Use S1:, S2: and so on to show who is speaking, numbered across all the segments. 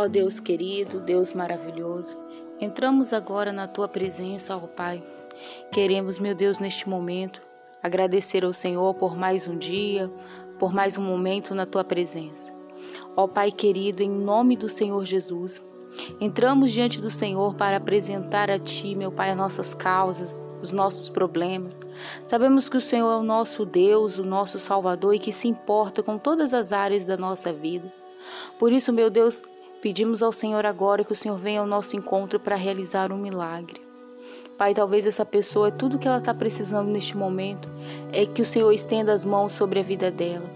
S1: Ó Deus querido, Deus maravilhoso, entramos agora na tua presença, ó Pai. Queremos, meu Deus, neste momento, agradecer ao Senhor por mais um dia, por mais um momento na tua presença. Ó Pai querido, em nome do Senhor Jesus, entramos diante do Senhor para apresentar a Ti, meu Pai, as nossas causas, os nossos problemas. Sabemos que o Senhor é o nosso Deus, o nosso Salvador e que se importa com todas as áreas da nossa vida. Por isso, meu Deus, Pedimos ao Senhor agora que o Senhor venha ao nosso encontro para realizar um milagre. Pai, talvez essa pessoa, tudo que ela está precisando neste momento é que o Senhor estenda as mãos sobre a vida dela.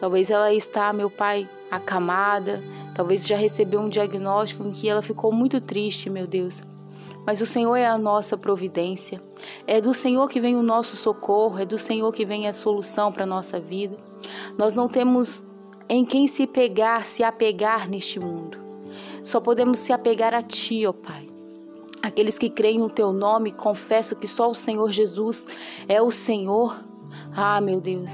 S1: Talvez ela está, meu Pai, acamada, talvez já recebeu um diagnóstico em que ela ficou muito triste, meu Deus. Mas o Senhor é a nossa providência. É do Senhor que vem o nosso socorro, é do Senhor que vem a solução para a nossa vida. Nós não temos em quem se pegar, se apegar neste mundo. Só podemos se apegar a Ti, ó Pai. Aqueles que creem no Teu nome confessam que só o Senhor Jesus é o Senhor. Ah, meu Deus,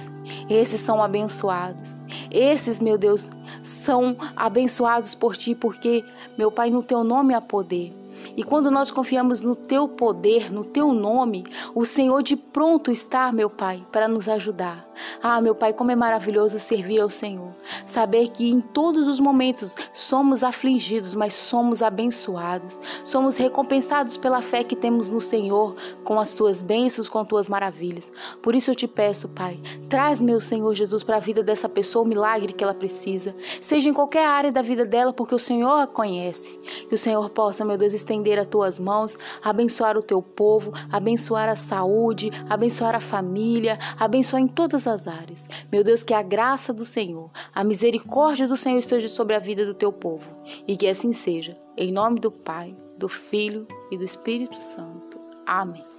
S1: esses são abençoados. Esses, meu Deus, são abençoados por Ti, porque, meu Pai, no Teu nome há poder. E quando nós confiamos no teu poder, no teu nome, o Senhor de pronto está, meu Pai, para nos ajudar. Ah, meu Pai, como é maravilhoso servir ao Senhor. Saber que em todos os momentos somos afligidos, mas somos abençoados. Somos recompensados pela fé que temos no Senhor, com as tuas bênçãos, com as tuas maravilhas. Por isso eu te peço, Pai, traz, meu Senhor Jesus, para a vida dessa pessoa o milagre que ela precisa. Seja em qualquer área da vida dela, porque o Senhor a conhece. Que o Senhor possa, meu Deus, estender as tuas mãos, abençoar o teu povo, abençoar a saúde, abençoar a família, abençoar em todas as áreas. Meu Deus, que a graça do Senhor, a misericórdia do Senhor esteja sobre a vida do teu povo e que assim seja. Em nome do Pai, do Filho e do Espírito Santo. Amém.